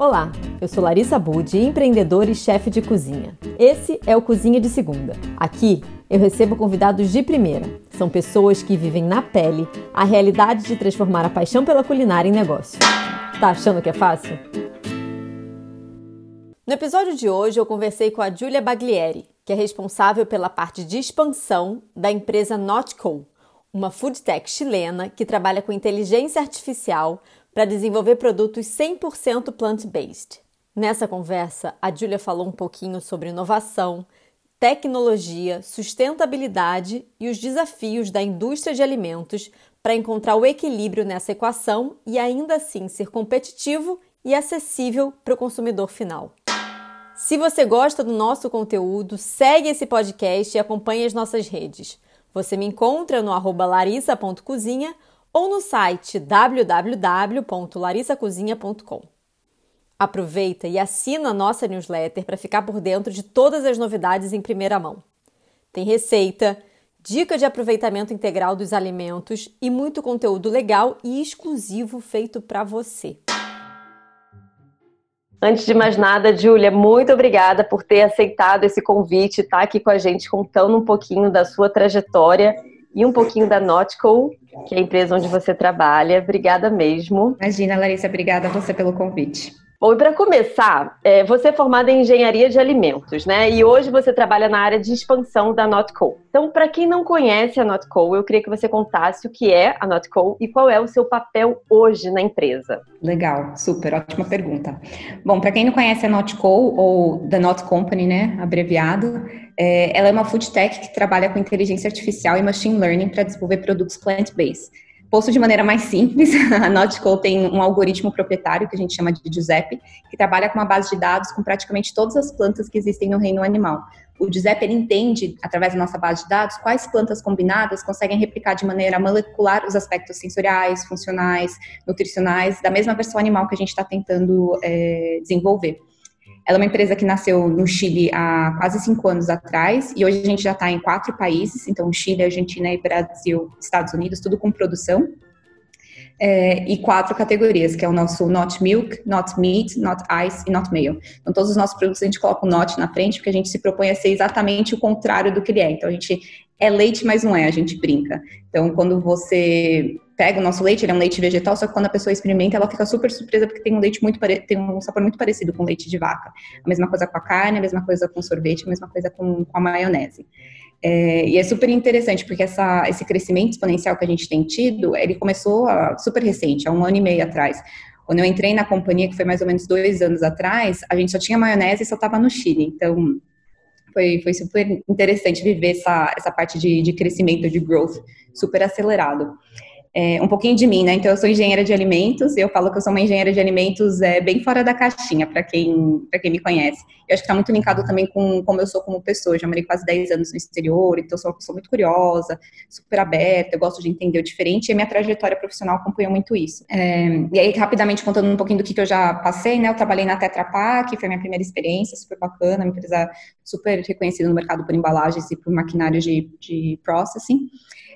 Olá, eu sou Larissa Budi, empreendedora e chefe de cozinha. Esse é o Cozinha de Segunda. Aqui eu recebo convidados de primeira. São pessoas que vivem na pele a realidade de transformar a paixão pela culinária em negócio. Tá achando que é fácil? No episódio de hoje eu conversei com a Giulia Baglieri, que é responsável pela parte de expansão da empresa Notco, uma food tech chilena que trabalha com inteligência artificial para desenvolver produtos 100% plant-based. Nessa conversa, a Julia falou um pouquinho sobre inovação, tecnologia, sustentabilidade e os desafios da indústria de alimentos para encontrar o equilíbrio nessa equação e ainda assim ser competitivo e acessível para o consumidor final. Se você gosta do nosso conteúdo, segue esse podcast e acompanhe as nossas redes. Você me encontra no arroba larissa.cozinha ou no site www.larissacozinha.com. Aproveita e assina a nossa newsletter para ficar por dentro de todas as novidades em primeira mão. Tem receita, dica de aproveitamento integral dos alimentos e muito conteúdo legal e exclusivo feito para você. Antes de mais nada, Júlia, muito obrigada por ter aceitado esse convite, estar tá aqui com a gente contando um pouquinho da sua trajetória e um pouquinho da Notco, que é a empresa onde você trabalha. Obrigada mesmo. Imagina, Larissa, obrigada a você pelo convite. Bom, e para começar, é, você é formada em engenharia de alimentos, né? E hoje você trabalha na área de expansão da Notco. Então, para quem não conhece a Notco, eu queria que você contasse o que é a Notco e qual é o seu papel hoje na empresa. Legal, super, ótima pergunta. Bom, para quem não conhece a Notco ou The Not Company, né, abreviado, é, ela é uma food tech que trabalha com inteligência artificial e machine learning para desenvolver produtos plant-based. Posto de maneira mais simples, a Nautical tem um algoritmo proprietário que a gente chama de Giuseppe, que trabalha com uma base de dados com praticamente todas as plantas que existem no reino animal. O Giuseppe ele entende, através da nossa base de dados, quais plantas combinadas conseguem replicar de maneira molecular os aspectos sensoriais, funcionais, nutricionais da mesma versão animal que a gente está tentando é, desenvolver. Ela é uma empresa que nasceu no Chile há quase cinco anos atrás e hoje a gente já está em quatro países, então Chile, Argentina e Brasil, Estados Unidos, tudo com produção. É, e quatro categorias, que é o nosso Not Milk, Not Meat, Not Ice e Not Mayo. Então, todos os nossos produtos a gente coloca o Not na frente, porque a gente se propõe a ser exatamente o contrário do que ele é. Então, a gente é leite, mas não é, a gente brinca. Então, quando você pega o nosso leite, ele é um leite vegetal, só que quando a pessoa experimenta, ela fica super surpresa porque tem um leite muito tem um sabor muito parecido com leite de vaca. A mesma coisa com a carne, a mesma coisa com sorvete, a mesma coisa com, com a maionese. É, e é super interessante porque essa, esse crescimento exponencial que a gente tem tido, ele começou a, super recente, há um ano e meio atrás. Quando eu entrei na companhia, que foi mais ou menos dois anos atrás, a gente só tinha maionese e só estava no Chile. Então, foi, foi super interessante viver essa, essa parte de, de crescimento, de growth super acelerado é, um pouquinho de mim, né? Então, eu sou engenheira de alimentos, eu falo que eu sou uma engenheira de alimentos é, bem fora da caixinha, para quem, quem me conhece. Eu acho que está muito linkado também com como eu sou como pessoa. Eu já morei quase 10 anos no exterior, então sou uma pessoa muito curiosa, super aberta, eu gosto de entender o diferente, e a minha trajetória profissional acompanhou muito isso. É, e aí, rapidamente, contando um pouquinho do que, que eu já passei, né? Eu trabalhei na Tetra Pak, foi minha primeira experiência, super bacana, uma empresa super reconhecida no mercado por embalagens e por maquinário de, de processing.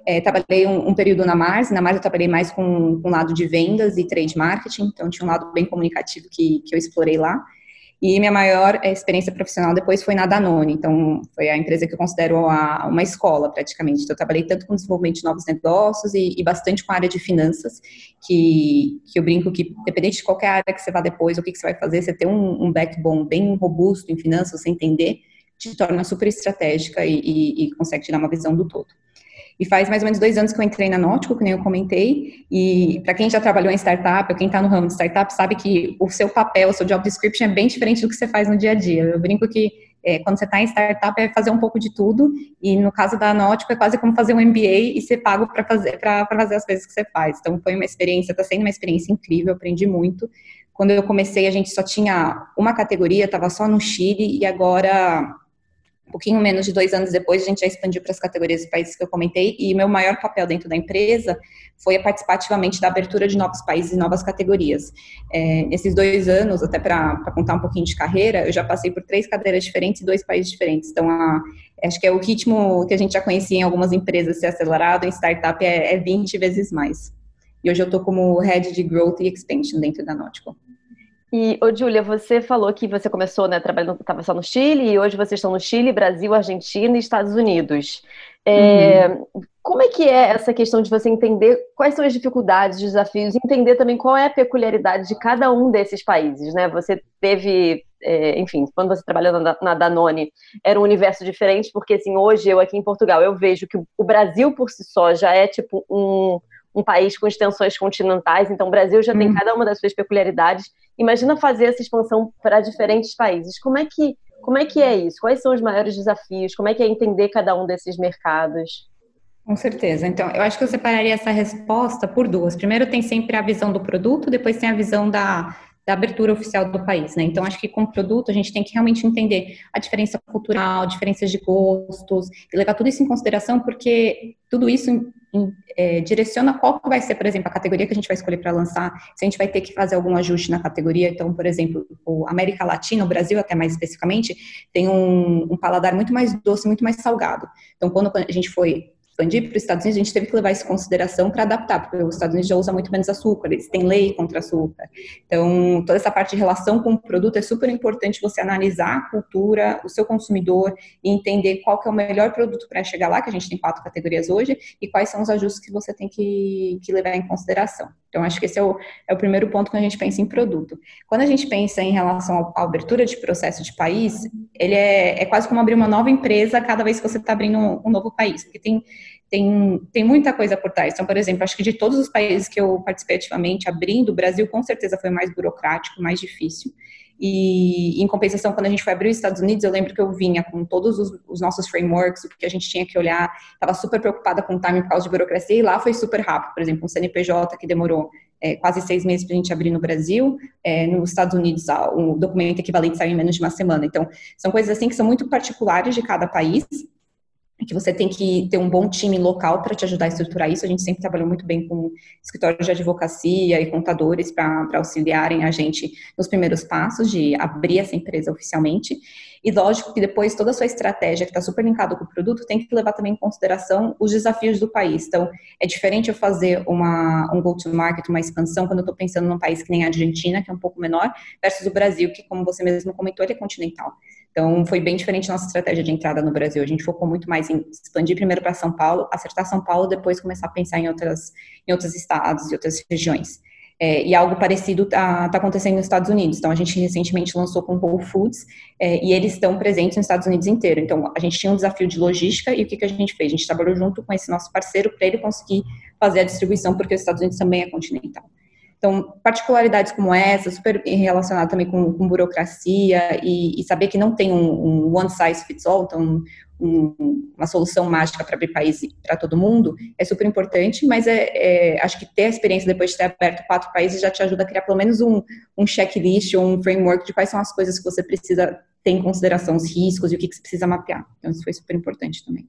É, trabalhei um, um, período na Mars, na Mars eu trabalhei mais com, com o lado de vendas e trade marketing, então tinha um lado bem comunicativo que, que eu explorei lá. E minha maior é, experiência profissional depois foi na Danone, então foi a empresa que eu considero a, uma escola praticamente. Então, eu trabalhei tanto com desenvolvimento de novos negócios e, e, bastante com a área de finanças, que, que eu brinco que, dependente de qualquer área que você vá depois, o que, que você vai fazer, você ter um, um backbone bem robusto em finanças, você entender, te torna super estratégica e, e, e consegue te dar uma visão do todo. E faz mais ou menos dois anos que eu entrei na Nótico, que nem eu comentei. E para quem já trabalhou em startup, ou quem está no ramo de startup, sabe que o seu papel, o seu job description é bem diferente do que você faz no dia a dia. Eu brinco que é, quando você está em startup é fazer um pouco de tudo. E no caso da Nótico é quase como fazer um MBA e ser pago para fazer, fazer as coisas que você faz. Então foi uma experiência, está sendo uma experiência incrível, aprendi muito. Quando eu comecei, a gente só tinha uma categoria, estava só no Chile, e agora um pouquinho menos de dois anos depois, a gente já expandiu para as categorias dos países que eu comentei, e meu maior papel dentro da empresa foi a da abertura de novos países e novas categorias. É, nesses dois anos, até para contar um pouquinho de carreira, eu já passei por três cadeiras diferentes e dois países diferentes. Então, a, acho que é o ritmo que a gente já conhecia em algumas empresas ser acelerado, em startup é, é 20 vezes mais. E hoje eu estou como Head de Growth e Expansion dentro da Nautical. E, ô, Júlia, você falou que você começou, né, trabalhando, estava só no Chile, e hoje vocês estão no Chile, Brasil, Argentina e Estados Unidos. É, uhum. Como é que é essa questão de você entender quais são as dificuldades, os desafios, entender também qual é a peculiaridade de cada um desses países, né? Você teve, é, enfim, quando você trabalhou na, na Danone, era um universo diferente, porque, assim, hoje eu aqui em Portugal, eu vejo que o Brasil por si só já é, tipo, um um país com extensões continentais, então o Brasil já tem uhum. cada uma das suas peculiaridades. Imagina fazer essa expansão para diferentes países. Como é que como é que é isso? Quais são os maiores desafios? Como é que é entender cada um desses mercados? Com certeza. Então, eu acho que eu separaria essa resposta por duas. Primeiro, tem sempre a visão do produto, depois tem a visão da, da abertura oficial do país, né? Então, acho que com o produto a gente tem que realmente entender a diferença cultural, diferenças de gostos, e levar tudo isso em consideração, porque tudo isso é, direciona qual vai ser, por exemplo, a categoria que a gente vai escolher para lançar, se a gente vai ter que fazer algum ajuste na categoria. Então, por exemplo, o América Latina, o Brasil até mais especificamente, tem um, um paladar muito mais doce, muito mais salgado. Então, quando a gente foi expandir para os Estados Unidos, a gente teve que levar isso em consideração para adaptar, porque os Estados Unidos já usam muito menos açúcar, eles têm lei contra açúcar. Então, toda essa parte de relação com o produto é super importante você analisar a cultura, o seu consumidor e entender qual que é o melhor produto para chegar lá, que a gente tem quatro categorias hoje, e quais são os ajustes que você tem que, que levar em consideração. Então, acho que esse é o, é o primeiro ponto que a gente pensa em produto. Quando a gente pensa em relação à abertura de processo de país, ele é, é quase como abrir uma nova empresa cada vez que você está abrindo um, um novo país, porque tem tem, tem muita coisa por trás. Então, por exemplo, acho que de todos os países que eu participei ativamente, abrindo, o Brasil com certeza foi mais burocrático, mais difícil. E, em compensação, quando a gente foi abrir os Estados Unidos, eu lembro que eu vinha com todos os, os nossos frameworks, o que a gente tinha que olhar, estava super preocupada com o time por causa de burocracia, e lá foi super rápido. Por exemplo, um CNPJ que demorou é, quase seis meses para a gente abrir no Brasil, é, nos Estados Unidos, o documento equivalente saiu em menos de uma semana. Então, são coisas assim que são muito particulares de cada país, que você tem que ter um bom time local para te ajudar a estruturar isso. A gente sempre trabalhou muito bem com escritórios de advocacia e contadores para auxiliarem a gente nos primeiros passos de abrir essa empresa oficialmente. E lógico que depois toda a sua estratégia, que está super linkada com o produto, tem que levar também em consideração os desafios do país. Então, é diferente eu fazer uma, um go-to-market, uma expansão, quando eu estou pensando num país que nem a Argentina, que é um pouco menor, versus o Brasil, que, como você mesmo comentou, ele é continental. Então, foi bem diferente nossa estratégia de entrada no Brasil. A gente focou muito mais em expandir primeiro para São Paulo, acertar São Paulo, depois começar a pensar em, outras, em outros estados e outras regiões. É, e algo parecido está tá acontecendo nos Estados Unidos. Então, a gente recentemente lançou com Whole Foods é, e eles estão presentes nos Estados Unidos inteiro. Então, a gente tinha um desafio de logística e o que, que a gente fez? A gente trabalhou junto com esse nosso parceiro para ele conseguir fazer a distribuição, porque os Estados Unidos também é continental. Então, particularidades como essa, super relacionada também com, com burocracia e, e, saber que não tem um, um, one size fits all, então um, uma solução mágica para abrir país para todo mundo, é super importante, mas é, é, acho que ter a experiência depois de ter aberto quatro países já te ajuda a criar pelo menos um, um checklist ou um framework de quais são as coisas que você precisa ter em consideração, os riscos e o que, que você precisa mapear. Então, isso foi super importante também.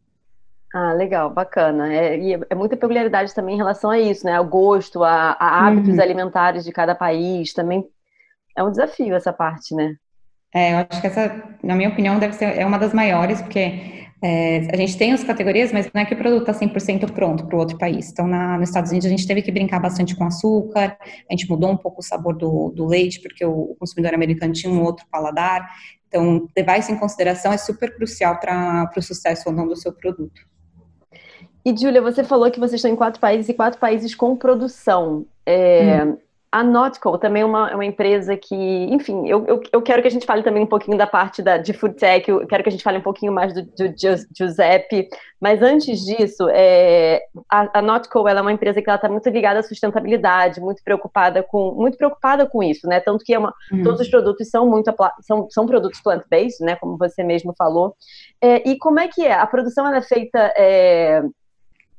Ah, legal, bacana. É, e é muita peculiaridade também em relação a isso, né? Ao gosto, a, a hábitos uhum. alimentares de cada país. Também é um desafio essa parte, né? É, eu acho que essa, na minha opinião, deve ser é uma das maiores, porque é, a gente tem as categorias, mas não é que o produto está 100% pronto para o outro país. Então, na, nos Estados Unidos, a gente teve que brincar bastante com açúcar, a gente mudou um pouco o sabor do, do leite, porque o, o consumidor americano tinha um outro paladar. Então, levar isso em consideração é super crucial para o sucesso ou não do seu produto. E, Júlia, você falou que vocês estão em quatro países e quatro países com produção. É, hum. A Notco também é uma, é uma, empresa que, enfim, eu, eu, eu, quero que a gente fale também um pouquinho da parte da, de food tech, eu quero que a gente fale um pouquinho mais do, do Giuseppe, mas antes disso, é, a, a Notco é uma empresa que está muito ligada à sustentabilidade, muito preocupada com muito preocupada com isso, né? Tanto que é uma, uhum. todos os produtos são muito são, são produtos plant-based, né? Como você mesmo falou. É, e como é que é? A produção é feita é,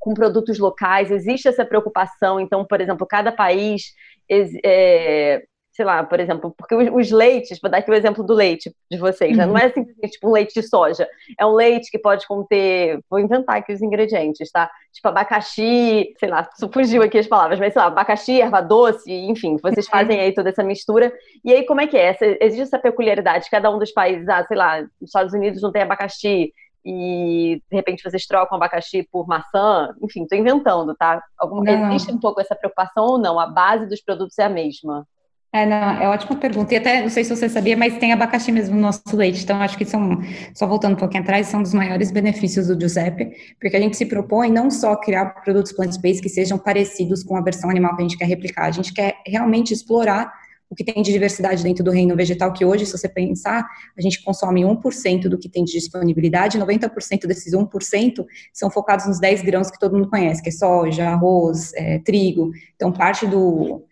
com produtos locais? Existe essa preocupação? Então, por exemplo, cada país, é, sei lá, por exemplo, porque os, os, leites, vou dar aqui o exemplo do leite de vocês, né? não é simplesmente tipo um leite de soja, é um leite que pode conter, vou inventar aqui os ingredientes, tá? Tipo abacaxi, sei lá, fugiu aqui as palavras, mas sei lá, abacaxi, erva doce, enfim, vocês fazem aí toda essa mistura. E aí, como é que é? Essa, existe essa peculiaridade? Cada um dos países, ah, sei lá, os Estados Unidos não tem abacaxi, e de repente vocês trocam abacaxi por maçã, enfim, estou inventando, tá? Algum, existe um pouco essa preocupação ou não? A base dos produtos é a mesma? É, não, é ótima pergunta. E até, não sei se você sabia, mas tem abacaxi mesmo no nosso leite. Então, acho que são, só voltando um pouquinho atrás, são dos maiores benefícios do Giuseppe, porque a gente se propõe não só criar produtos plant-based que sejam parecidos com a versão animal que a gente quer replicar, a gente quer realmente explorar o que tem de diversidade dentro do reino vegetal, que hoje, se você pensar, a gente consome 1% do que tem de disponibilidade, 90% desses 1% são focados nos 10 grãos que todo mundo conhece, que é soja, arroz, é, trigo. Então, parte do,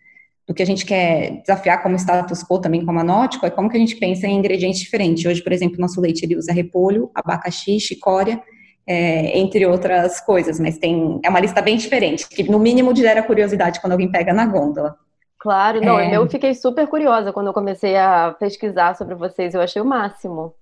do que a gente quer desafiar como status quo também como anótico é como que a gente pensa em ingredientes diferentes. Hoje, por exemplo, nosso leite ele usa repolho, abacaxi, chicória, é, entre outras coisas, mas tem é uma lista bem diferente, que no mínimo gera curiosidade quando alguém pega na gôndola. Claro, não, é... eu fiquei super curiosa quando eu comecei a pesquisar sobre vocês, eu achei o máximo.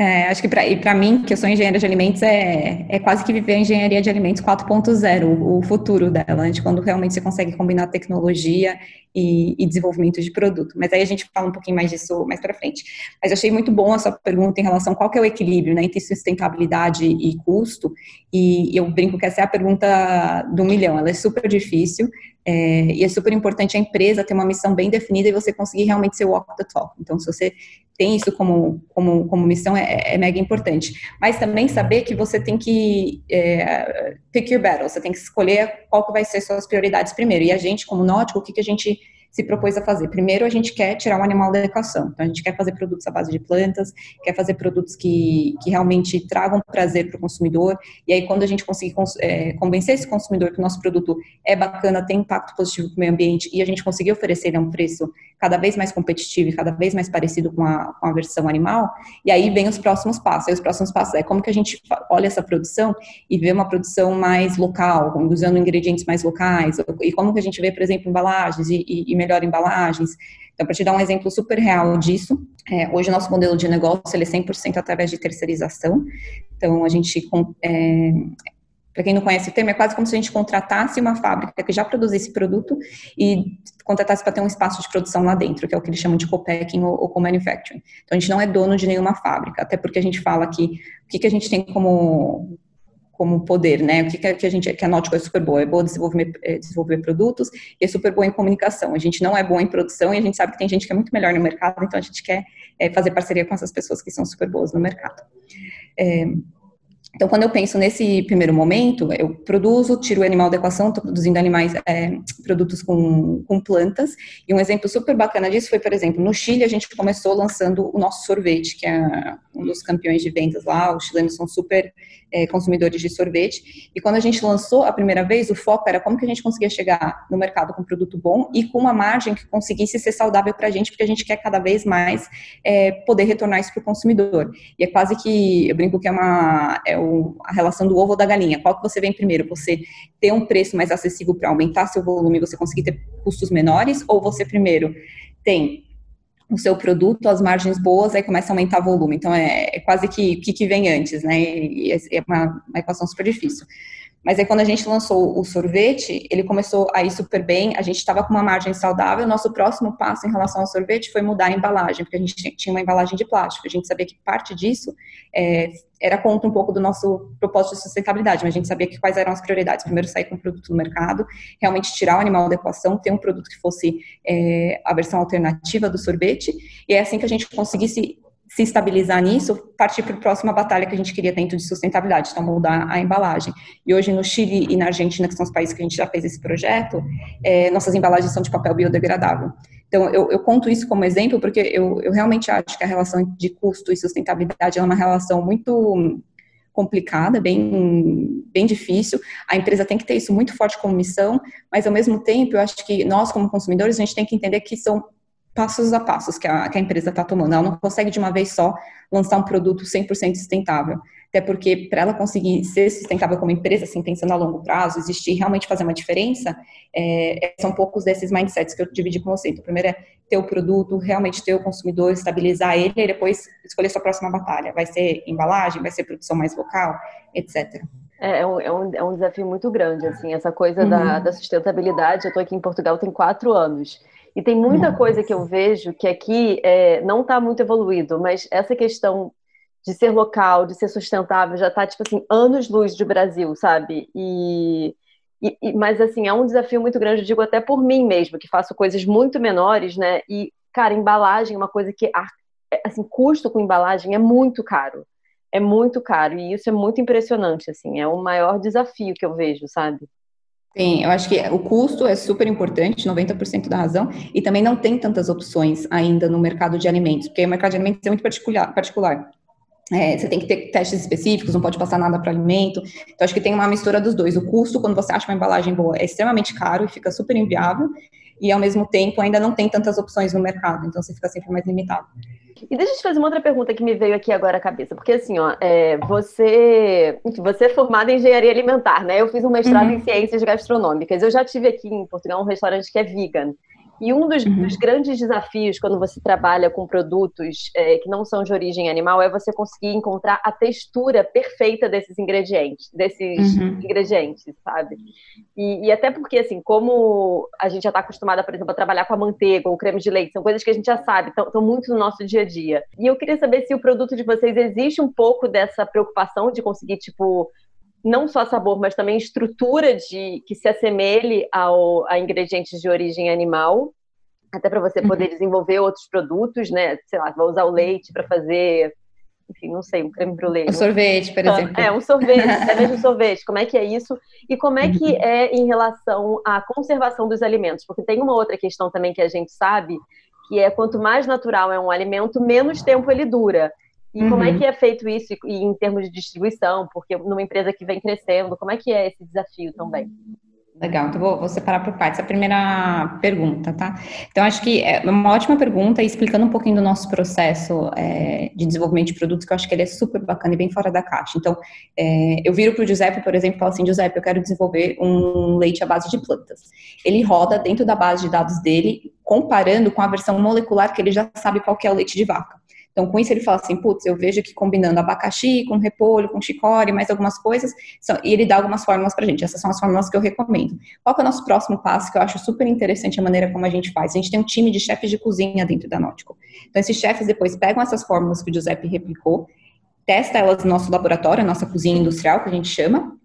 É, acho que para mim, que eu sou engenheira de alimentos, é, é quase que viver a engenharia de alimentos 4.0, o, o futuro dela, né, de quando realmente você consegue combinar tecnologia e, e, desenvolvimento de produto. Mas aí a gente fala um pouquinho mais disso mais para frente. Mas achei muito bom a sua pergunta em relação a qual que é o equilíbrio né, entre sustentabilidade e custo, e eu brinco que essa é a pergunta do milhão, ela é super difícil, é, e é super importante a empresa ter uma missão bem definida e você conseguir realmente ser walk the talk. Então, se você tem isso como, como, como missão é, é, mega importante. Mas também saber que você tem que é, pick your battle, você tem que escolher qual que vai ser suas prioridades primeiro. E a gente, como Nótico, o que, que a gente se propôs a fazer? Primeiro, a gente quer tirar o animal da equação. Então, a gente quer fazer produtos à base de plantas, quer fazer produtos que, que realmente tragam prazer para o consumidor. E aí, quando a gente conseguir é, convencer esse consumidor que o nosso produto é bacana, tem impacto positivo para o meio ambiente e a gente conseguir oferecer ele a um preço cada vez mais competitivo e cada vez mais parecido com a, com a versão animal, e aí vem os próximos passos. Aí os próximos passos é como que a gente olha essa produção e vê uma produção mais local, usando ingredientes mais locais, e como que a gente vê, por exemplo, embalagens e, e melhor embalagens. Então, para te dar um exemplo super real disso, é, hoje o nosso modelo de negócio ele é 100% através de terceirização. Então, a gente é, para quem não conhece o termo, é quase como se a gente contratasse uma fábrica que já produzisse produto e contratasse para ter um espaço de produção lá dentro, que é o que eles chamam de co-packing ou, ou co-manufacturing. Então, a gente não é dono de nenhuma fábrica, até porque a gente fala que o que, que a gente tem como como poder, né? O que, que a gente que a Nautica é super boa, é boa desenvolver, é, desenvolver produtos e é super boa em comunicação. A gente não é boa em produção e a gente sabe que tem gente que é muito melhor no mercado, então a gente quer é, fazer parceria com essas pessoas que são super boas no mercado. É, então, quando eu penso nesse primeiro momento, eu produzo, tiro o animal da equação, estou produzindo animais, é, produtos com, com plantas. E um exemplo super bacana disso foi, por exemplo, no Chile, a gente começou lançando o nosso sorvete, que é um dos campeões de vendas lá. Os chilenos são super é, consumidores de sorvete. E quando a gente lançou a primeira vez, o foco era como que a gente conseguia chegar no mercado com um produto bom e com uma margem que conseguisse ser saudável para a gente, porque a gente quer cada vez mais é, poder retornar isso para o consumidor. E é quase que, eu brinco que é, uma, é o, a relação do ovo ou da galinha. Qual que você vem primeiro? Você ter um preço mais acessível para aumentar seu volume, você conseguir ter custos menores, ou você primeiro tem o seu produto, as margens boas, aí começa a aumentar o volume. Então, é, é quase que o que, que, vem antes, né? E é uma, uma equação super difícil. Mas aí quando a gente lançou o sorvete, ele começou a ir super bem, a gente estava com uma margem saudável, nosso próximo passo em relação ao sorvete foi mudar a embalagem, porque a gente tinha uma embalagem de plástico, a gente sabia que parte disso é, era contra um pouco do nosso propósito de sustentabilidade, mas a gente sabia que quais eram as prioridades. Primeiro, sair com o produto no mercado, realmente tirar o animal da equação, ter um produto que fosse é, a versão alternativa do sorvete, e é assim que a gente conseguisse se estabilizar nisso, partir para a próxima batalha que a gente queria dentro de sustentabilidade, então mudar a embalagem. E hoje no Chile e na Argentina, que são os países que a gente já fez esse projeto, é, nossas embalagens são de papel biodegradável. Então, eu, eu conto isso como exemplo porque eu, eu, realmente acho que a relação de custo e sustentabilidade é uma relação muito complicada, bem, bem difícil. A empresa tem que ter isso muito forte como missão, mas ao mesmo tempo, eu acho que nós, como consumidores, a gente tem que entender que são passos a passos que a, que a empresa está tomando. Ela não consegue de uma vez só lançar um produto 100% sustentável. Até porque, para ela conseguir ser sustentável como empresa, assim, pensando a longo prazo, existir realmente fazer uma diferença, é, são poucos desses mindsets que eu dividi com você. Então, primeiro é ter o produto, realmente ter o consumidor, estabilizar ele, e depois escolher sua próxima batalha. Vai ser embalagem, vai ser produção mais local, etc. É, é, um, é, um, é um desafio muito grande, assim, essa coisa uhum. da, da sustentabilidade. Eu estou aqui em Portugal tem quatro anos. E tem muita coisa que eu vejo que aqui é, não está muito evoluído, mas essa questão de ser local, de ser sustentável, já está, tipo assim, anos-luz do Brasil, sabe? E, E, e, mas, assim, é um desafio muito grande, eu digo até por mim mesmo, que faço coisas muito menores, né? E, cara, embalagem é uma coisa que, é, assim, custo com embalagem é muito caro. É muito caro. E isso é muito impressionante, assim. É o maior desafio que eu vejo, sabe? Sim, eu acho que o custo é super importante, 90% da razão, e também não tem tantas opções ainda no mercado de alimentos, porque o mercado de alimentos é muito particular. particular. É, você tem que ter testes específicos, não pode passar nada para alimento. Então, acho que tem uma mistura dos dois. O custo, quando você acha uma embalagem boa, é extremamente caro e fica super inviável, e ao mesmo tempo ainda não tem tantas opções no mercado, então você fica sempre mais limitado. E deixa eu te fazer uma outra pergunta que me veio aqui agora à cabeça, porque assim, ó, é, você, você é formada em engenharia alimentar, né? Eu fiz um mestrado uhum. em ciências gastronômicas. Eu já tive aqui em Portugal um restaurante que é vegan. E um dos, uhum. dos, grandes desafios quando você trabalha com produtos é, que não são de origem animal é você conseguir encontrar a textura perfeita desses ingredientes, desses uhum. ingredientes, sabe? E, e, até porque, assim, como a gente já está acostumada, por exemplo, a trabalhar com a manteiga ou creme de leite, são coisas que a gente já sabe, estão muito no nosso dia a dia. E eu queria saber se o produto de vocês existe um pouco dessa preocupação de conseguir, tipo, não só sabor, mas também estrutura de que se assemelhe ao, a ingredientes de origem animal, até para você poder uhum. desenvolver outros produtos, né? Sei lá, vai usar o leite para fazer, enfim, não sei, um creme brulee. Um sorvete, por exemplo. É, um sorvete, até mesmo sorvete. Como é que é isso? E como é que uhum. é em relação à conservação dos alimentos? Porque tem uma outra questão também que a gente sabe, que é quanto mais natural é um alimento, menos tempo ele dura. E uhum. como é uhum. que é feito isso em termos de distribuição? Porque numa empresa que vem crescendo, como é que é esse desafio também? Legal, então vou, vou separar por partes. A primeira pergunta, tá? Então, acho que é uma ótima pergunta, explicando um pouquinho do nosso processo é, de desenvolvimento de produtos, que eu acho que ele é super bacana e bem fora da caixa. Então, é, eu viro para o Giuseppe, por exemplo, e falo assim: Giuseppe, eu quero desenvolver um leite à base de plantas. Ele roda dentro da base de dados dele, comparando com a versão molecular que ele já sabe qual é o leite de vaca. Então, com isso, ele fala assim: putz, eu vejo que combinando abacaxi com repolho, com chicória, mais algumas coisas, e ele dá algumas fórmulas pra gente. Essas são as fórmulas que eu recomendo. Qual é o nosso próximo passo, que eu acho super interessante a maneira como a gente faz? A gente tem um time de chefes de cozinha dentro da Nautico. Então, esses chefes depois pegam essas fórmulas que o Giuseppe replicou, testa elas no nosso laboratório, nossa cozinha industrial, que a gente chama,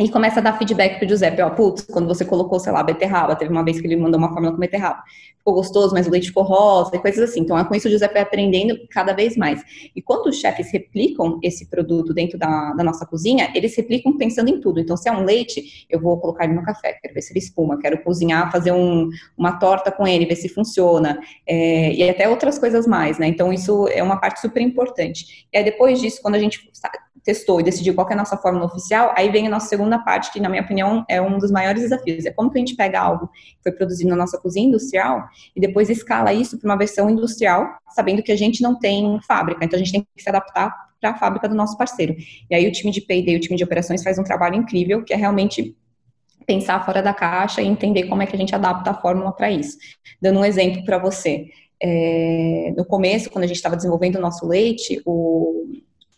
e começa a dar feedback pro Giuseppe, ó, putz, quando você colocou, sei lá, beterraba, teve uma vez que ele mandou uma fórmula com beterraba, ficou gostoso, mas o leite ficou rosa, e coisas assim. Então, é com isso o Giuseppe vai aprendendo cada vez mais. E quando os chefes replicam esse produto dentro da, da, nossa cozinha, eles replicam pensando em tudo. Então, se é um leite, eu vou colocar ele no café, quero ver se ele espuma, quero cozinhar, fazer um, uma torta com ele, ver se funciona, é, e até outras coisas mais, né? Então, isso é uma parte super importante. E aí, depois disso, quando a gente testou e decidiu qual é a nossa fórmula oficial, aí vem a nossa segunda parte, que na minha opinião é um dos maiores desafios. É como que a gente pega algo que foi produzido na nossa cozinha industrial e depois escala isso para uma versão industrial, sabendo que a gente não tem fábrica, então a gente tem que se adaptar para a fábrica do nosso parceiro. E aí o time de e o time de operações faz um trabalho incrível, que é realmente pensar fora da caixa e entender como é que a gente adapta a fórmula para isso. Dando um exemplo para você, é, no começo, quando a gente estava desenvolvendo o nosso leite, o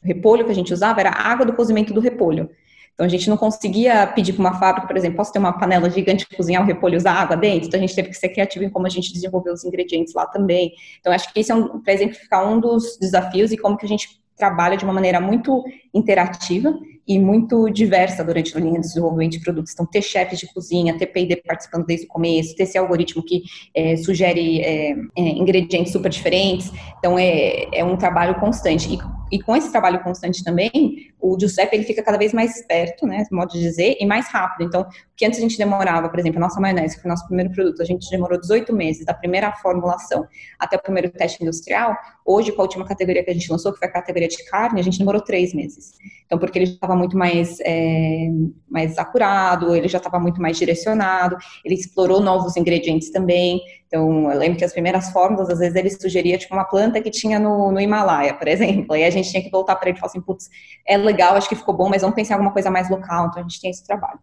repolho que a gente usava era água do cozimento do repolho. Então a gente não conseguia pedir para uma fábrica, por exemplo, posso ter uma panela gigante para cozinhar o repolho e usar água dentro? Então a gente teve que ser criativo em como a gente desenvolveu os ingredientes lá também. Então acho que isso é um, para exemplificar um dos desafios e como que a gente trabalha de uma maneira muito interativa e muito diversa durante a linha de desenvolvimento de produtos. Então, ter chefes de cozinha, ter P&D participando desde o começo, ter esse algoritmo que é, sugere é, é, ingredientes super diferentes. Então, é, é um trabalho constante. E e com esse trabalho constante também, o Giuseppe ele fica cada vez mais esperto, né, modo de dizer, e mais rápido. Então, o que antes a gente demorava, por exemplo, a nossa maionese, que foi o nosso primeiro produto, a gente demorou 18 meses da primeira formulação até o primeiro teste industrial. Hoje, com a última categoria que a gente lançou, que foi a categoria de carne, a gente demorou três meses. Então, porque ele estava muito mais, é, mais acurado, ele já estava muito mais direcionado, ele explorou novos ingredientes também. Então, eu lembro que as primeiras fórmulas, às vezes, ele sugeria, tipo, uma planta que tinha no, no Himalaia, por exemplo. Aí a gente tinha que voltar para ele e falar assim, putz, é legal, acho que ficou bom, mas vamos pensar em alguma coisa mais local. Então, a gente tem esse trabalho.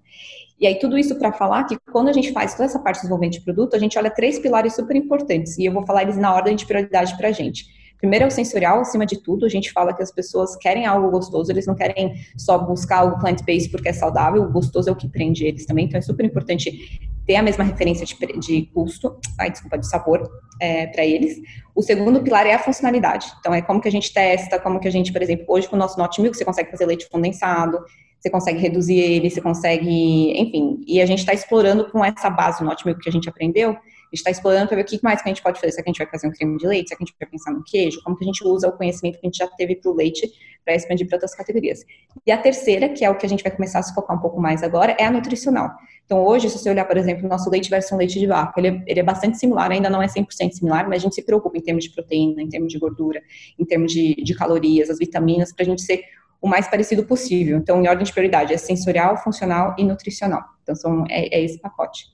E aí, tudo isso para falar que quando a gente faz toda essa parte de desenvolvimento de produto, a gente olha três pilares super importantes. E eu vou falar eles na ordem de prioridade para a gente. Primeiro é o sensorial, acima de tudo. A gente fala que as pessoas querem algo gostoso, eles não querem só buscar algo plant-based porque é saudável, o gostoso é o que prende eles também. Então é super importante ter a mesma referência de, de custo, ai, desculpa, de sabor é, para eles. O segundo pilar é a funcionalidade. Então é como que a gente testa, como que a gente, por exemplo, hoje com o nosso Not Milk você consegue fazer leite condensado, você consegue reduzir ele, você consegue, enfim. E a gente está explorando com essa base no Notmilk que a gente aprendeu, está explorando para ver o que mais que a gente pode fazer. Se a gente vai fazer um creme de leite, se a gente vai pensar no queijo, como que a gente usa o conhecimento que a gente já teve para o leite para expandir para outras categorias. E a terceira, que é o que a gente vai começar a se focar um pouco mais agora, é a nutricional. Então, hoje, se você olhar, por exemplo, o nosso leite versão leite de vaca, ele é, ele é bastante similar, ainda não é 100% similar, mas a gente se preocupa em termos de proteína, em termos de gordura, em termos de, de calorias, as vitaminas, para a gente ser o mais parecido possível. Então, em ordem de prioridade, é sensorial, funcional e nutricional. Então, são, é, é esse pacote.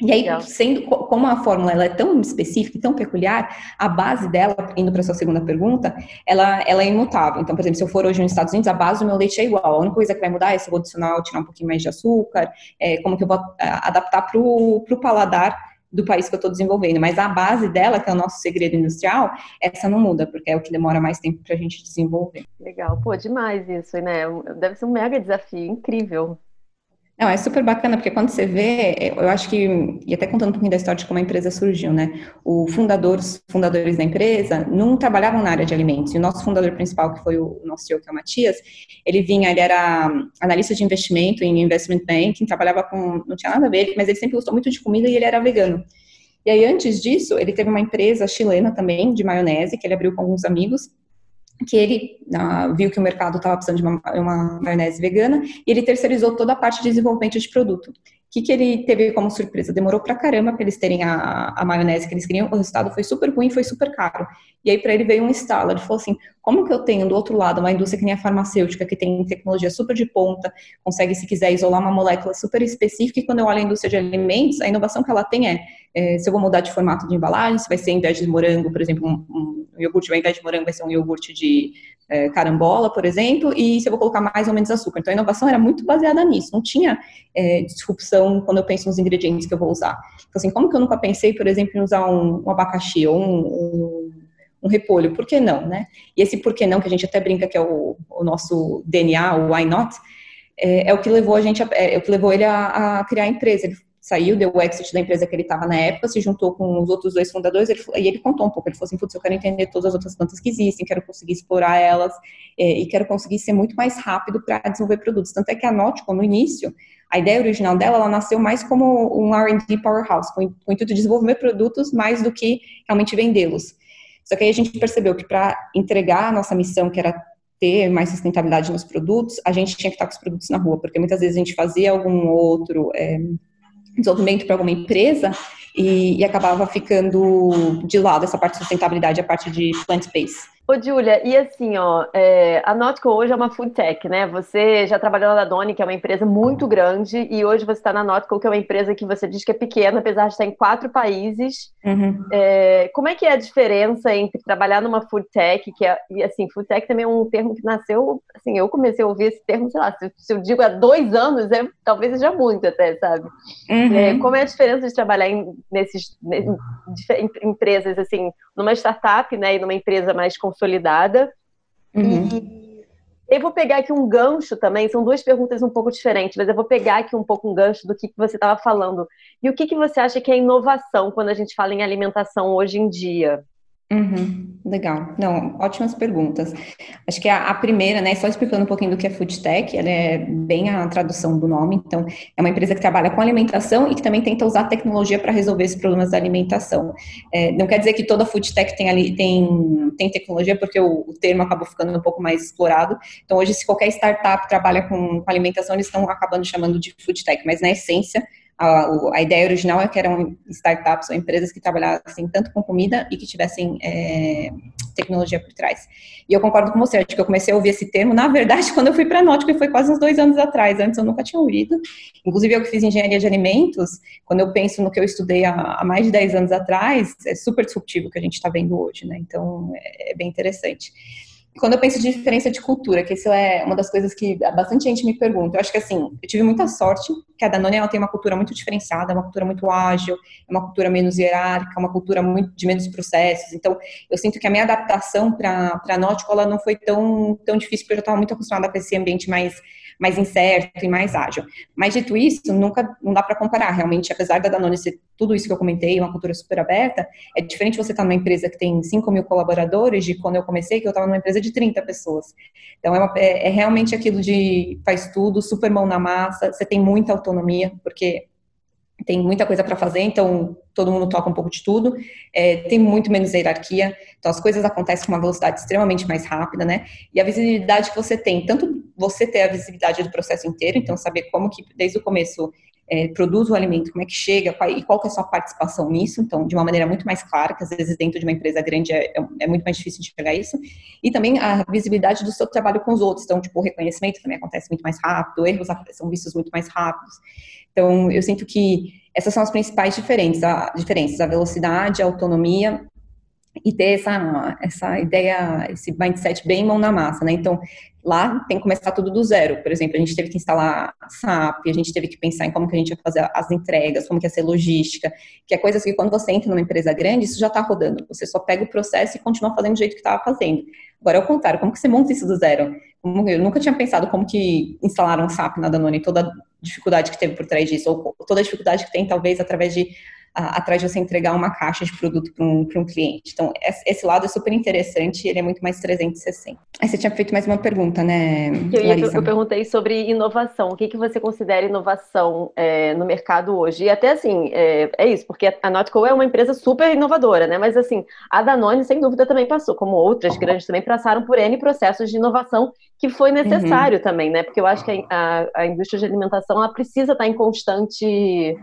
E aí, sendo como a fórmula ela é tão específica e tão peculiar, a base dela, indo para a sua segunda pergunta, ela, ela é imutável. Então, por exemplo, se eu for hoje nos Estados Unidos, a base do meu leite é igual. A única coisa que vai mudar é se eu vou adicionar, tirar um pouquinho mais de açúcar, é, como que eu vou adaptar para o paladar do país que eu estou desenvolvendo. Mas a base dela, que é o nosso segredo industrial, essa não muda, porque é o que demora mais tempo para a gente desenvolver. Legal, pô, demais isso, né? Deve ser um mega desafio, incrível. Não, é super bacana, porque quando você vê, eu acho que, e até contando um pouquinho da história de como a empresa surgiu, né? O fundador, os fundadores da empresa não trabalhavam na área de alimentos. E o nosso fundador principal, que foi o nosso CEO, que é o Matias, ele vinha, ele era analista de investimento em investment banking, trabalhava com, não tinha nada a ver, mas ele sempre gostou muito de comida e ele era vegano. E aí, antes disso, ele teve uma empresa chilena também, de maionese, que ele abriu com alguns amigos, que ele uh, viu que o mercado estava precisando de uma, uma, maionese vegana e ele terceirizou toda a parte de desenvolvimento de produto. O que, que ele teve como surpresa? Demorou pra caramba para eles terem a, a, maionese que eles queriam, o resultado foi super ruim, foi super caro. E aí para ele veio um estalo, ele falou assim, como que eu tenho do outro lado uma indústria que nem a farmacêutica, que tem tecnologia super de ponta, consegue, se quiser, isolar uma molécula super específica, e quando eu olho a indústria de alimentos, a inovação que ela tem é, é se eu vou mudar de formato de embalagem, se vai ser em vez de morango, por exemplo, um, um iogurte ao invés de morango vai ser um iogurte de é, carambola, por exemplo, e se eu vou colocar mais ou menos açúcar. Então, a inovação era muito baseada nisso, não tinha é, disrupção quando eu penso nos ingredientes que eu vou usar. Então, assim, como que eu nunca pensei, por exemplo, em usar um, um abacaxi ou um, um, um, repolho? Por que não, né? E esse por que não, que a gente até brinca que é o, o nosso DNA, o why not, é, é, o que levou a gente, a, é, é, o que levou ele a, a criar a empresa. Ele saiu, deu o exit da empresa que ele estava na época, se juntou com os outros dois fundadores, ele, e ele contou um pouco, ele falou assim, putz, eu quero entender todas as outras plantas que existem, quero conseguir explorar elas, é, e quero conseguir ser muito mais rápido para desenvolver produtos. Tanto é que a Nauticon, no início, a ideia original dela, ela nasceu mais como um R&D powerhouse, com, com o intuito de desenvolver produtos mais do que realmente vendê-los. Só que aí a gente percebeu que para entregar a nossa missão, que era ter mais sustentabilidade nos produtos, a gente tinha que estar com os produtos na rua, porque muitas vezes a gente fazia algum outro é, desenvolvimento para alguma empresa e, e, acabava ficando de lado essa parte de sustentabilidade, a parte de plant-based. Ô, Júlia, e assim, ó, é, a Notco hoje é uma food tech, né? Você já trabalhou na Doni, que é uma empresa muito grande, e hoje você está na Notco, que é uma empresa que você diz que é pequena, apesar de estar em quatro países. Uhum. É, como é que é a diferença entre trabalhar numa food tech, que é, e assim, food tech também é um termo que nasceu, assim, eu comecei a ouvir esse termo, sei lá, se, se eu digo há dois anos, é, talvez seja muito até, sabe? Uhum. É, como é a diferença de trabalhar em, nesses, em, em, empresas, assim, numa startup, né, e numa empresa mais consolidada. Uhum. E eu vou pegar aqui um gancho também, são duas perguntas um pouco diferentes, mas eu vou pegar aqui um pouco um gancho do que você estava falando. E o que, que você acha que é inovação quando a gente fala em alimentação hoje em dia? Uhum, legal. Não, ótimas perguntas. Acho que a, a, primeira, né, só explicando um pouquinho do que é Food Tech, ela é bem a tradução do nome, então é uma empresa que trabalha com alimentação e que também tenta usar tecnologia para resolver esses problemas da alimentação. É, não quer dizer que toda Food Tech tem, ali, tem, tem tecnologia, porque o, o, termo acabou ficando um pouco mais explorado. Então hoje, se qualquer startup trabalha com, com alimentação, eles estão acabando chamando de Food Tech, mas na essência a, a, ideia original é que eram startups ou empresas que trabalhassem tanto com comida e que tivessem é, tecnologia por trás. E eu concordo com você, acho que eu comecei a ouvir esse termo, na verdade, quando eu fui para a Nótica, foi quase uns dois anos atrás, antes eu nunca tinha ouvido. Inclusive, eu que fiz engenharia de alimentos, quando eu penso no que eu estudei há, há mais de 10 anos atrás, é super disruptivo o que a gente está vendo hoje, né? Então, é, é bem interessante quando eu penso de diferença de cultura, que isso é uma das coisas que bastante gente me pergunta, eu acho que assim, eu tive muita sorte, que a Danone ela tem uma cultura muito diferenciada, uma cultura muito ágil, uma cultura menos hierárquica, uma cultura muito de menos processos. Então, eu sinto que a minha adaptação para a Nótico, ela não foi tão, tão difícil, porque eu já estava muito acostumada com esse ambiente mais mais incerto e mais ágil. Mas dito isso, nunca não dá para comparar. Realmente, apesar da Danone ser tudo isso que eu comentei, uma cultura super aberta, é diferente você estar tá numa empresa que tem 5 mil colaboradores de quando eu comecei, que eu estava numa empresa de 30 pessoas. Então, é, uma, é, é realmente aquilo de faz tudo, super mão na massa, você tem muita autonomia, porque tem muita coisa para fazer, então todo mundo toca um pouco de tudo, é, tem muito menos hierarquia, então as coisas acontecem com uma velocidade extremamente mais rápida, né? E a visibilidade que você tem, tanto você ter a visibilidade do processo inteiro, então saber como que desde o começo é, produz o alimento, como é que chega e qual que é a sua participação nisso, então de uma maneira muito mais clara, que às vezes dentro de uma empresa grande é, é, é muito mais difícil de chegar a isso, e também a visibilidade do seu trabalho com os outros, então tipo o reconhecimento também acontece muito mais rápido, erros são vistos muito mais rápidos, então eu sinto que essas são as principais diferenças, a, diferenças, a velocidade, a autonomia e ter essa, essa ideia, esse mindset bem mão na massa, né? Então, lá tem que começar tudo do zero. Por exemplo, a gente teve que instalar SAP, a gente teve que pensar em como que a gente ia fazer as entregas, como que ia ser logística, que é coisas que quando você entra numa empresa grande, isso já está rodando. Você só pega o processo e continua fazendo do jeito que estava fazendo. Agora, é o contrário, como que você monta isso do zero? eu nunca tinha pensado como que instalaram SAP na Danone, toda a dificuldade que teve por trás disso, ou toda a dificuldade que tem, talvez, através de atrás de você entregar uma caixa de produto para um, um cliente. Então, esse lado é super interessante e ele é muito mais 360. Aí você tinha feito mais uma pergunta, né, eu, Larissa? Eu, perguntei sobre inovação. O que, que você considera inovação é, no mercado hoje? E até assim, é, é isso, porque a Notco é uma empresa super inovadora, né? Mas assim, a Danone, sem dúvida, também passou, como outras grandes também passaram por N processos de inovação que foi necessário uhum. também, né? Porque eu acho que a, a, a indústria de alimentação ela precisa estar em constante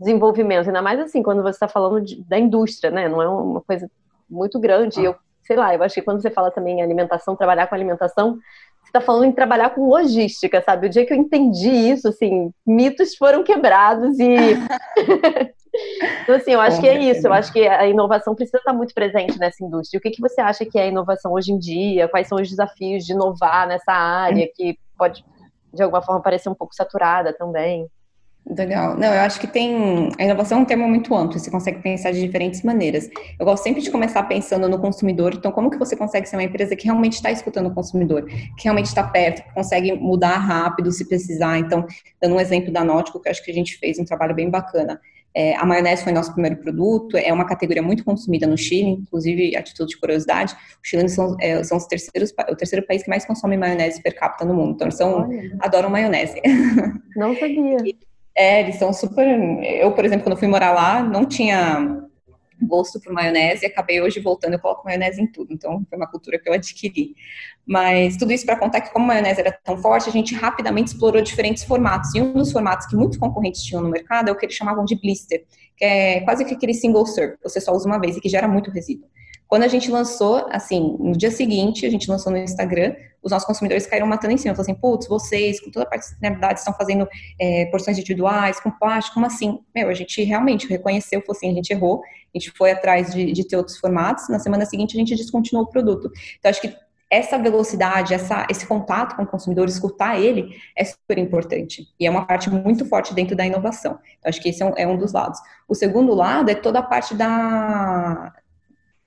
desenvolvimento, ainda mais assim, quando você está falando de, da indústria, né? Não é uma coisa muito grande. Ah. Eu, sei lá, eu acho que quando você fala também em alimentação, trabalhar com alimentação, você está falando em trabalhar com logística, sabe? O dia que eu entendi isso, assim, mitos foram quebrados e. então, assim, eu acho que é isso. Eu acho que a inovação precisa estar muito presente nessa indústria. O que, que você acha que é inovação hoje em dia? Quais são os desafios de inovar nessa área que pode, de alguma forma, parecer um pouco saturada também? Legal. Não, eu acho que tem. A inovação é um termo muito amplo, você consegue pensar de diferentes maneiras. Eu gosto sempre de começar pensando no consumidor. Então, como que você consegue ser uma empresa que realmente está escutando o consumidor, que realmente está perto, que consegue mudar rápido se precisar? Então, dando um exemplo da Nótico, que eu acho que a gente fez um trabalho bem bacana. É, a maionese foi nosso primeiro produto, é uma categoria muito consumida no Chile, inclusive, a título de curiosidade, os chilenos são, é, são os terceiros, o terceiro país que mais consome maionese per capita no mundo, então eles são, adoram maionese. Não sabia. É, eles são super. Eu, por exemplo, quando fui morar lá, não tinha gosto por maionese e acabei hoje voltando, eu coloco maionese em tudo. Então, foi uma cultura que eu adquiri. Mas tudo isso para contar que, como a maionese era tão forte, a gente rapidamente explorou diferentes formatos. E um dos formatos que muitos concorrentes tinham no mercado é o que eles chamavam de blister, que é quase que aquele single serve, você só usa uma vez e que gera muito resíduo. Quando a gente lançou, assim, no dia seguinte, a gente lançou no Instagram, os nossos consumidores caíram matando em cima. Falaram assim, putz, vocês, com toda a particularidade, estão fazendo é, porções individuais, com plástico, como assim? Meu, a gente realmente reconheceu, falou assim, a gente errou, a gente foi atrás de, de ter outros formatos, na semana seguinte a gente descontinuou o produto. Então, acho que essa velocidade, essa, esse contato com o consumidor, escutar ele, é super importante. E é uma parte muito forte dentro da inovação. Então, acho que esse é um, é um dos lados. O segundo lado é toda a parte da,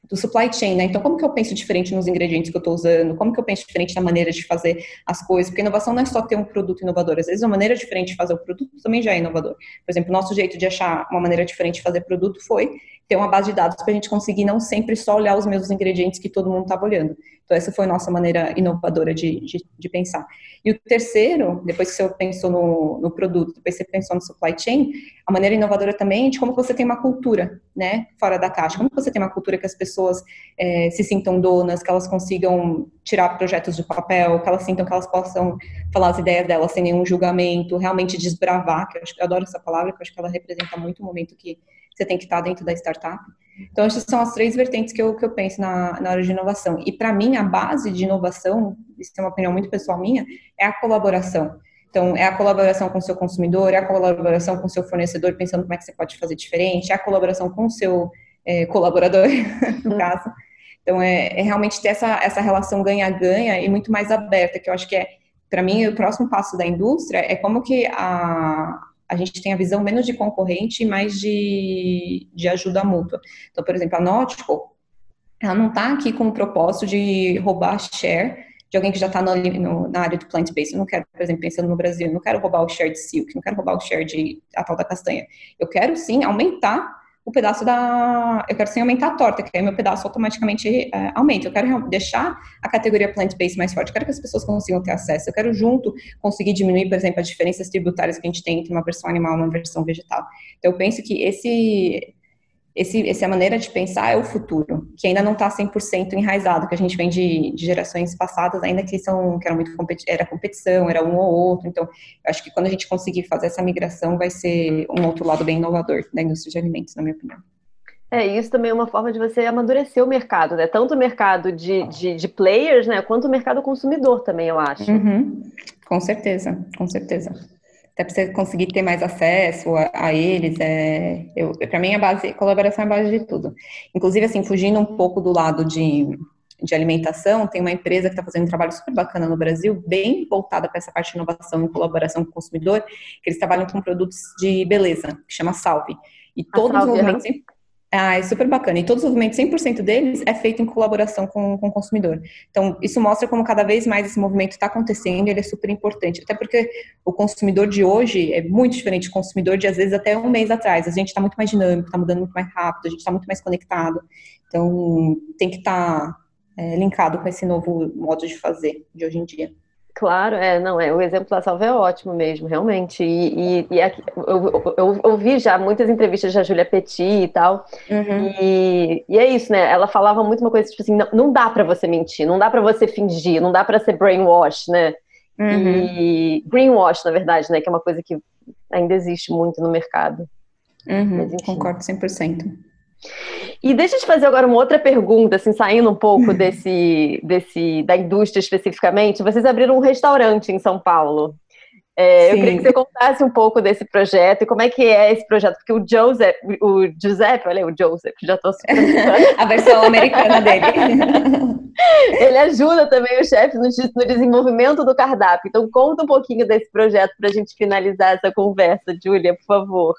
do supply chain, né? Então, como que eu penso diferente nos ingredientes que eu estou usando? Como que eu penso diferente na maneira de fazer as coisas? Porque inovação não é só ter um produto inovador. Às vezes, uma maneira diferente de fazer o produto também já é inovador. Por exemplo, nosso jeito de achar uma maneira diferente de fazer produto foi ter uma base de dados para a gente conseguir não sempre só olhar os mesmos ingredientes que todo mundo estava olhando. Então, essa foi a nossa maneira inovadora de, de, de, pensar. E o terceiro, depois que você pensou no, no, produto, depois você pensou no supply chain, a maneira inovadora também é de como você tem uma cultura, né, fora da caixa. Como você tem uma cultura que as pessoas é, se sintam donas, que elas consigam tirar projetos do papel, que elas sintam que elas possam falar as ideias delas sem nenhum julgamento, realmente desbravar, que eu, acho, eu adoro essa palavra, que eu acho que ela representa muito o momento que você tem que estar dentro da startup. Então, essas são as três vertentes que eu, que eu penso na, na hora de inovação. E, para mim, a base de inovação, isso é uma opinião muito pessoal minha, é a colaboração. Então, é a colaboração com o seu consumidor, é a colaboração com o seu fornecedor, pensando como é que você pode fazer diferente, é a colaboração com o seu é, colaborador, no caso. Então, é, é, realmente ter essa, essa relação ganha-ganha e muito mais aberta, que eu acho que é, para mim, o próximo passo da indústria é como que a, a gente tem a visão menos de concorrente e mais de, de ajuda mútua. Então, por exemplo, a Nautical, ela não está aqui com o propósito de roubar share de alguém que já está na área do plant-based. Eu não quero, por exemplo, pensando no Brasil, eu não quero roubar o share de silk, não quero roubar o share de a tal da castanha. Eu quero sim aumentar o pedaço da. Eu quero sim aumentar a torta, que aí meu pedaço automaticamente é, aumenta. Eu quero deixar a categoria plant-based mais forte. Eu quero que as pessoas consigam ter acesso. Eu quero junto conseguir diminuir, por exemplo, as diferenças tributárias que a gente tem entre uma versão animal e uma versão vegetal. Então, eu penso que esse esse, essa maneira de pensar é o futuro, que ainda não está 100% enraizado, que a gente vem de, de, gerações passadas, ainda que são que era muito era competição, era um ou outro. Então, eu acho que quando a gente conseguir fazer essa migração, vai ser um outro lado bem inovador da indústria de alimentos, na minha opinião. É, isso também é uma forma de você amadurecer o mercado, né? Tanto o mercado de, de, de players, né? Quanto o mercado consumidor também, eu acho. Uhum. Com certeza, com certeza até para você conseguir ter mais acesso a, a eles. É, para mim, a base, colaboração é a base de tudo. Inclusive, assim, fugindo um pouco do lado de, de alimentação, tem uma empresa que está fazendo um trabalho super bacana no Brasil, bem voltada para essa parte de inovação e colaboração com o consumidor, que eles trabalham com produtos de beleza, que chama Salve. E todos os movimentos, ah, é super bacana. E todos os movimentos, 100% deles é feito em colaboração com, com o consumidor. Então, isso mostra como cada vez mais esse movimento está acontecendo e ele é super importante. Até porque o consumidor de hoje é muito diferente do consumidor de, às vezes, até um mês atrás. A gente está muito mais dinâmico, está mudando muito mais rápido, a gente está muito mais conectado. Então, tem que estar tá, é, linkado com esse novo modo de fazer de hoje em dia. Claro, é, não, é, o exemplo da Salva é ótimo mesmo, realmente. E, e, e aqui, eu, ouvi já muitas entrevistas da Julia Petit e tal, uhum. e, e é isso, né? Ela falava muito uma coisa tipo assim: não, não dá para você mentir, não dá para você fingir, não dá para ser brainwash, né? Uhum. E greenwash, na verdade, né? Que é uma coisa que ainda existe muito no mercado. Uhum, Mas, concordo 100%. E deixa eu te fazer agora uma outra pergunta, assim, saindo um pouco desse, desse da indústria especificamente. Vocês abriram um restaurante em São Paulo. É, eu queria que você contasse um pouco desse projeto e como é que é esse projeto, porque o Joseph, o Giuseppe, olha o Joseph, já estou super A versão americana dele. Ele ajuda também o chefe no, no, desenvolvimento do cardápio. Então conta um pouquinho desse projeto para a gente finalizar essa conversa, Júlia, por favor.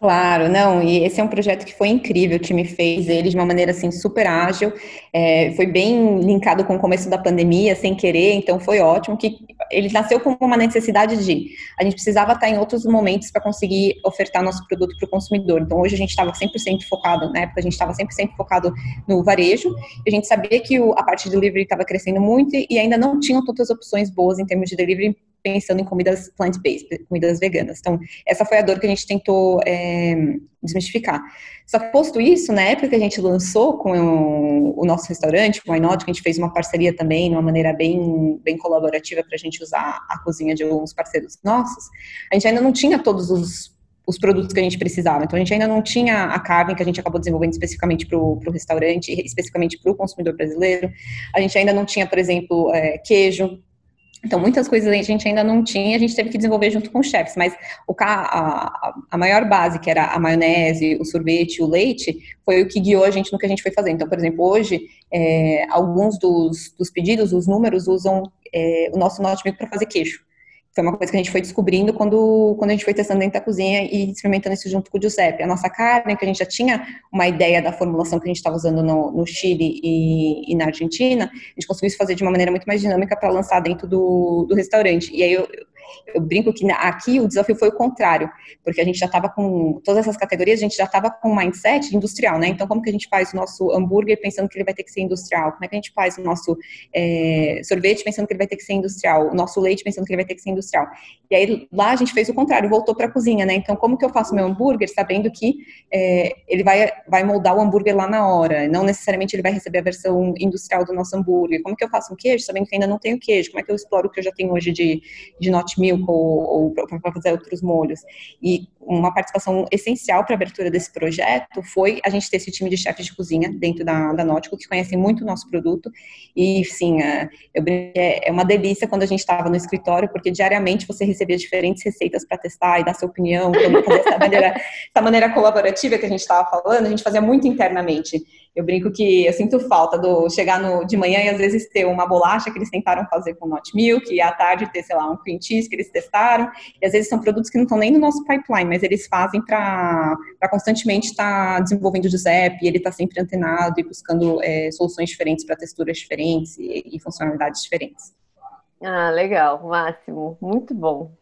Claro, não, e esse é um projeto que foi incrível, o time fez ele de uma maneira assim super ágil, é, foi bem linkado com o começo da pandemia, sem querer, então foi ótimo que ele nasceu com uma necessidade de a gente precisava estar em outros momentos para conseguir ofertar nosso produto para o consumidor. Então hoje a gente estava 100% focado, na época a gente estava 100% focado no varejo, a gente sabia que o, a parte de delivery estava crescendo muito e ainda não tinham tantas opções boas em termos de delivery pensando em comidas plant-based, comidas veganas. Então, essa foi a dor que a gente tentou é, desmistificar. Só que, posto isso, na época que a gente lançou com o, o nosso restaurante, com a Inot, que a gente fez uma parceria também, de uma maneira bem, bem colaborativa para a gente usar a cozinha de alguns parceiros nossos, a gente ainda não tinha todos os os produtos que a gente precisava. Então, a gente ainda não tinha a carne que a gente acabou desenvolvendo especificamente para o restaurante, especificamente para o consumidor brasileiro. A gente ainda não tinha, por exemplo, é, queijo, então, muitas coisas a gente ainda não tinha, a gente teve que desenvolver junto com os chefs, mas o, a, a, maior base, que era a maionese, o sorvete, o leite, foi o que guiou a gente no que a gente foi fazer. Então, por exemplo, hoje, é, alguns dos, dos, pedidos, os números, usam é, o nosso notebook para fazer queijo. Foi uma coisa que a gente foi descobrindo quando, quando a gente foi testando dentro da cozinha e experimentando isso junto com o Giuseppe. A nossa carne, que a gente já tinha uma ideia da formulação que a gente estava usando no, no Chile e, e, na Argentina, a gente conseguiu fazer de uma maneira muito mais dinâmica para lançar dentro do, do restaurante. E aí eu, eu brinco que aqui o desafio foi o contrário, porque a gente já estava com todas essas categorias, a gente já estava com um mindset industrial, né? Então, como que a gente faz o nosso hambúrguer pensando que ele vai ter que ser industrial? Como é que a gente faz o nosso é, sorvete pensando que ele vai ter que ser industrial? O nosso leite pensando que ele vai ter que ser industrial? E aí lá a gente fez o contrário, voltou para a cozinha, né? Então, como que eu faço meu hambúrguer sabendo que é, ele vai, vai moldar o hambúrguer lá na hora? Não necessariamente ele vai receber a versão industrial do nosso hambúrguer. Como que eu faço um queijo sabendo que ainda não tenho queijo? Como é que eu exploro o que eu já tenho hoje de, de not milk ou, ou para fazer outros molhos. E uma participação essencial para a abertura desse projeto foi a gente ter esse time de chefes de cozinha dentro da, da Nótico, que conhecem muito o nosso produto. E, sim, é, é, uma delícia quando a gente estava no escritório, porque diariamente você recebia diferentes receitas para testar e dar sua opinião, fazer essa maneira, essa maneira colaborativa que a gente estava falando, a gente fazia muito internamente. Eu brinco que eu sinto falta do chegar no, de manhã e às vezes ter uma bolacha que eles tentaram fazer com not milk e à tarde ter, sei lá, um cream cheese que eles testaram. E às vezes são produtos que não estão nem no nosso pipeline, mas eles fazem para constantemente estar tá desenvolvendo o Giuseppe e ele está sempre antenado e buscando é, soluções diferentes para texturas diferentes e, e funcionalidades diferentes. Ah, legal, máximo, muito bom.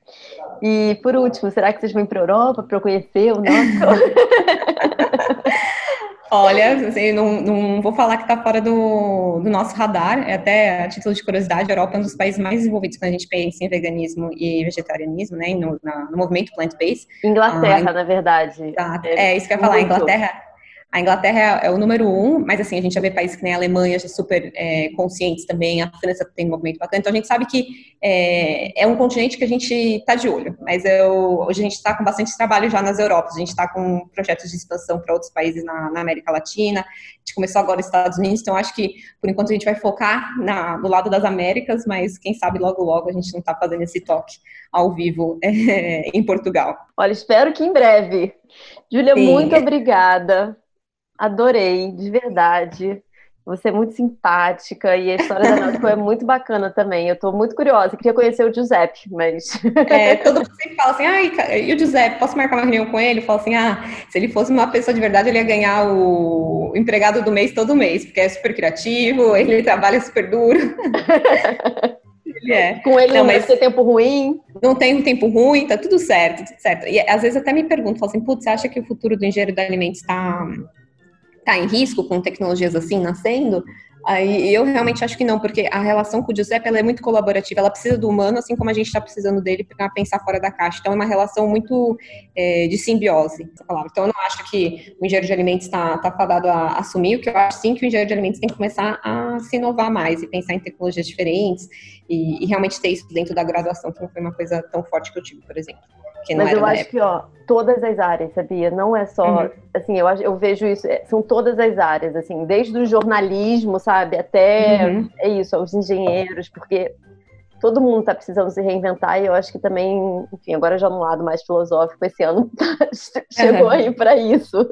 E por último, será que vocês vão para a Europa para eu conhecer o nosso? Olha, assim, não, não vou falar que está fora do, do, nosso radar, é até a título de curiosidade, a Europa é um dos países mais desenvolvidos quando a gente pensa em veganismo e vegetarianismo, né, no, na, no movimento plant-based. Inglaterra, ah, na verdade. Tá, é, é, isso que eu ia falar. Inglaterra a Inglaterra é o número um, mas assim, a gente já vê países que nem a Alemanha já super é, conscientes também, a França tem um movimento bacana, então a gente sabe que é, é um continente que a gente está de olho, mas eu, hoje a gente está com bastante trabalho já nas Europas, a gente está com projetos de expansão para outros países na, na, América Latina, a gente começou agora nos Estados Unidos, então acho que por enquanto a gente vai focar na, no lado das Américas, mas quem sabe logo logo a gente não está fazendo esse toque ao vivo é, em Portugal. Olha, espero que em breve. Júlia, muito obrigada. Adorei, de verdade. Você é muito simpática e a história da Náutico é muito bacana também. Eu estou muito curiosa. Queria conhecer o Giuseppe, mas. É, todo mundo sempre fala assim: ai, e o Giuseppe, posso marcar uma reunião com ele? Eu falo assim: ah, se ele fosse uma pessoa de verdade, ele ia ganhar o empregado do mês todo mês, porque é super criativo, ele trabalha super duro. ele é. Com ele não, não mas... vai ter tempo ruim. Não tem um tempo ruim, tá tudo certo, tudo certo. E às vezes até me pergunto, falo assim, putz, você acha que o futuro do engenheiro de alimentos está está em risco com tecnologias assim nascendo? Aí eu realmente acho que não, porque a relação com o Giuseppe é muito colaborativa, ela precisa do humano, assim como a gente está precisando dele para pensar fora da caixa. Então é uma relação muito é, de simbiose, Então eu não acho que o engenheiro de alimentos está tá fadado a assumir, o que eu acho sim que o engenheiro de alimentos tem que começar a se inovar mais e pensar em tecnologias diferentes e, e realmente ter isso dentro da graduação, que não foi uma coisa tão forte que eu tive, por exemplo. Mas eu acho época. que, ó, todas as áreas, sabia? Não é só, uhum. assim, eu, eu vejo isso, é, são todas as áreas, assim, desde o jornalismo, sabe, até, uhum. é isso, aos engenheiros, porque todo mundo está precisando se reinventar e eu acho que também, enfim, agora já no lado mais filosófico, esse ano chegou uhum. aí para isso.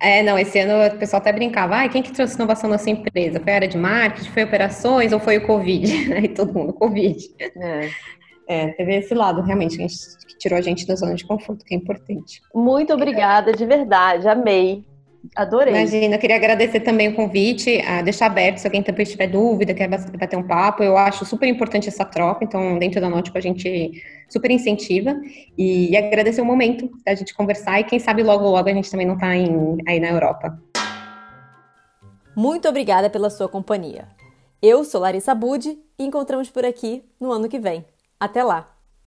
É, não, esse ano o pessoal até brincava, ah, quem que trouxe inovação na sua empresa? Foi a área de marketing, foi operações ou foi o Covid? Aí todo mundo, Covid. É. É, teve esse lado, realmente, que, que tirou a gente da zona de conforto, que é importante. Muito obrigada, de verdade, amei. Adorei. Imagina, eu queria agradecer também o convite, a deixar aberto se alguém também tiver dúvida, quer bater um papo. Eu acho super importante essa troca, então dentro da Nótico a gente super incentiva. E, e agradecer o momento da gente conversar e quem sabe logo logo a gente também não está aí na Europa. Muito obrigada pela sua companhia. Eu sou Larissa Budi e encontramos por aqui no ano que vem. Até lá!